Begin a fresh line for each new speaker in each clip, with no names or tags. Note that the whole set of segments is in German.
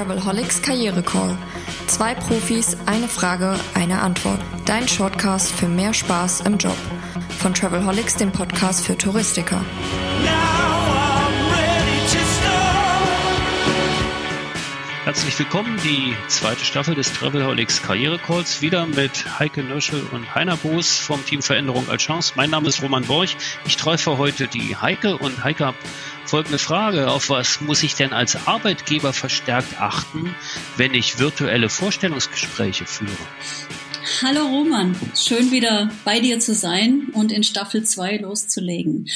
Travelholics Karriere Call. Zwei Profis, eine Frage, eine Antwort. Dein Shortcast für mehr Spaß im Job. Von Travelholics, dem Podcast für Touristiker.
Herzlich willkommen, die zweite Staffel des Travelholics Karriere Calls, wieder mit Heike Nürschel und Heiner Boos vom Team Veränderung als Chance. Mein Name ist Roman Borch. Ich treffe heute die Heike und Heike folgende Frage. Auf was muss ich denn als Arbeitgeber verstärkt achten, wenn ich virtuelle Vorstellungsgespräche führe?
Hallo Roman, schön wieder bei dir zu sein und in Staffel 2 loszulegen.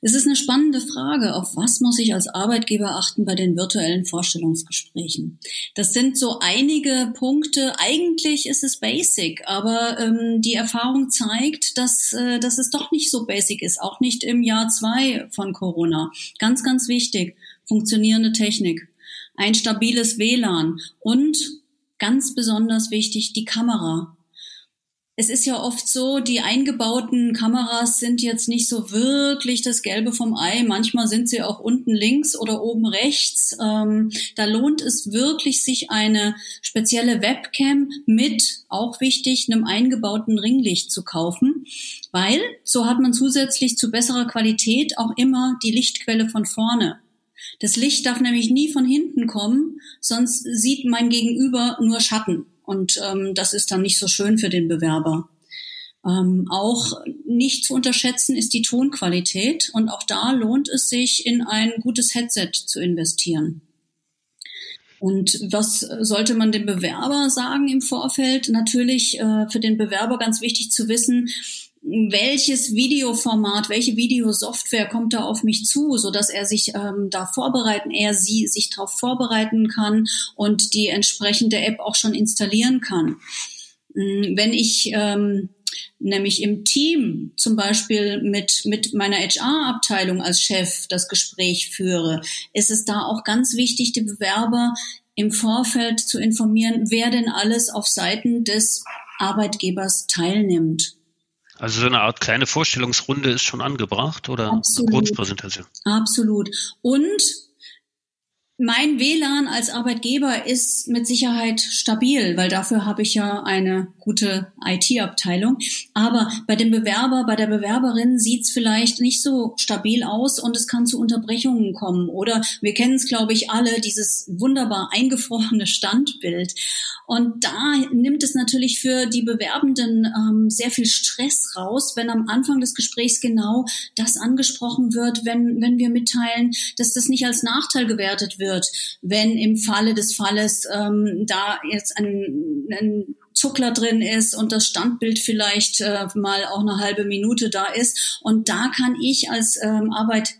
Es ist eine spannende Frage, auf was muss ich als Arbeitgeber achten bei den virtuellen Vorstellungsgesprächen? Das sind so einige Punkte. Eigentlich ist es basic, aber ähm, die Erfahrung zeigt, dass, äh, dass es doch nicht so basic ist, auch nicht im Jahr zwei von Corona. Ganz, ganz wichtig, funktionierende Technik, ein stabiles WLAN und ganz besonders wichtig, die Kamera es ist ja oft so, die eingebauten Kameras sind jetzt nicht so wirklich das Gelbe vom Ei. Manchmal sind sie auch unten links oder oben rechts. Ähm, da lohnt es wirklich, sich eine spezielle Webcam mit, auch wichtig, einem eingebauten Ringlicht zu kaufen, weil so hat man zusätzlich zu besserer Qualität auch immer die Lichtquelle von vorne. Das Licht darf nämlich nie von hinten kommen, sonst sieht mein Gegenüber nur Schatten. Und ähm, das ist dann nicht so schön für den Bewerber. Ähm, auch nicht zu unterschätzen ist die Tonqualität und auch da lohnt es sich, in ein gutes Headset zu investieren. Und was sollte man dem Bewerber sagen im Vorfeld? Natürlich äh, für den Bewerber ganz wichtig zu wissen, welches Videoformat, welche Videosoftware kommt da auf mich zu, so dass er sich ähm, da vorbereiten, er sie sich darauf vorbereiten kann und die entsprechende App auch schon installieren kann. Mm, wenn ich ähm, nämlich im Team zum Beispiel mit, mit meiner HR-Abteilung als Chef das Gespräch führe, ist es da auch ganz wichtig, die Bewerber im Vorfeld zu informieren, wer denn alles auf Seiten des Arbeitgebers teilnimmt.
Also so eine Art kleine Vorstellungsrunde ist schon angebracht oder
Absolut.
eine Kurzpräsentation?
Absolut. Und mein WLAN als Arbeitgeber ist mit Sicherheit stabil, weil dafür habe ich ja eine gute IT-Abteilung. Aber bei dem Bewerber, bei der Bewerberin sieht's vielleicht nicht so stabil aus und es kann zu Unterbrechungen kommen. Oder wir kennen es, glaube ich, alle, dieses wunderbar eingefrorene Standbild. Und da nimmt es natürlich für die Bewerbenden ähm, sehr viel Stress raus, wenn am Anfang des Gesprächs genau das angesprochen wird, wenn, wenn wir mitteilen, dass das nicht als Nachteil gewertet wird wird, wenn im Falle des Falles ähm, da jetzt ein, ein Zuckler drin ist und das Standbild vielleicht äh, mal auch eine halbe Minute da ist. Und da kann ich als ähm,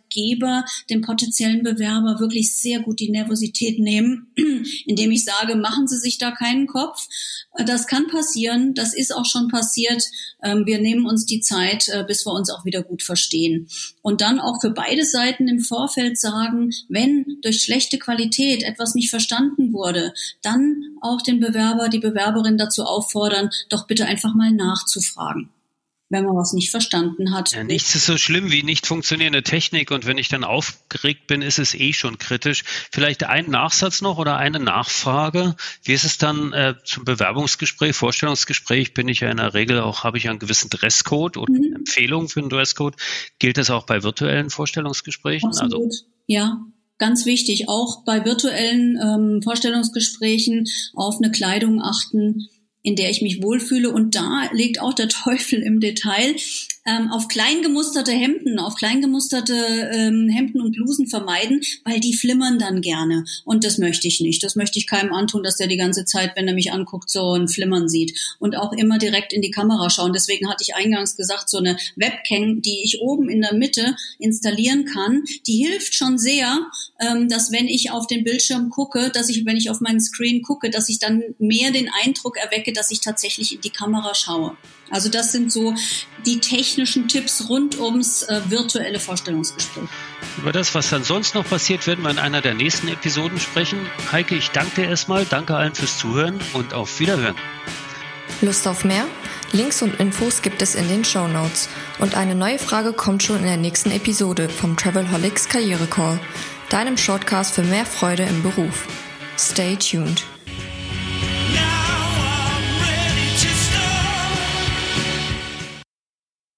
Arbeitgeber dem potenziellen Bewerber wirklich sehr gut die Nervosität nehmen, indem ich sage, machen Sie sich da keinen Kopf. Äh, das kann passieren, das ist auch schon passiert. Ähm, wir nehmen uns die Zeit, äh, bis wir uns auch wieder gut verstehen. Und dann auch für beide Seiten im Vorfeld sagen, wenn durch schlechte Qualität etwas nicht verstanden wurde, dann auch den Bewerber, die Bewerberin dazu auffordern, doch bitte einfach mal nachzufragen wenn man was nicht verstanden hat.
Ja, nichts ist so schlimm wie nicht funktionierende Technik und wenn ich dann aufgeregt bin, ist es eh schon kritisch. Vielleicht ein Nachsatz noch oder eine Nachfrage. Wie ist es dann äh, zum Bewerbungsgespräch, Vorstellungsgespräch? Bin ich ja in der Regel auch, habe ich einen gewissen Dresscode oder mhm. Empfehlung für einen Dresscode. Gilt das auch bei virtuellen Vorstellungsgesprächen?
Also Absolut. Also, ja, ganz wichtig, auch bei virtuellen ähm, Vorstellungsgesprächen auf eine Kleidung achten, in der ich mich wohlfühle. Und da liegt auch der Teufel im Detail ähm, auf kleingemusterte Hemden, auf kleingemusterte ähm, Hemden und Blusen vermeiden, weil die flimmern dann gerne. Und das möchte ich nicht. Das möchte ich keinem antun, dass der die ganze Zeit, wenn er mich anguckt, so ein Flimmern sieht. Und auch immer direkt in die Kamera schauen. Deswegen hatte ich eingangs gesagt, so eine Webcam, die ich oben in der Mitte installieren kann, die hilft schon sehr, ähm, dass wenn ich auf den Bildschirm gucke, dass ich, wenn ich auf meinen Screen gucke, dass ich dann mehr den Eindruck erwecke, dass ich tatsächlich in die Kamera schaue. Also das sind so die technischen Tipps rund ums äh, virtuelle Vorstellungsgespräch.
Über das, was dann sonst noch passiert, werden wir in einer der nächsten Episoden sprechen. Heike, ich danke dir erstmal, danke allen fürs Zuhören und auf Wiederhören.
Lust auf mehr? Links und Infos gibt es in den Show Notes. Und eine neue Frage kommt schon in der nächsten Episode vom Travelholics Karriere Call, deinem Shortcast für mehr Freude im Beruf. Stay tuned.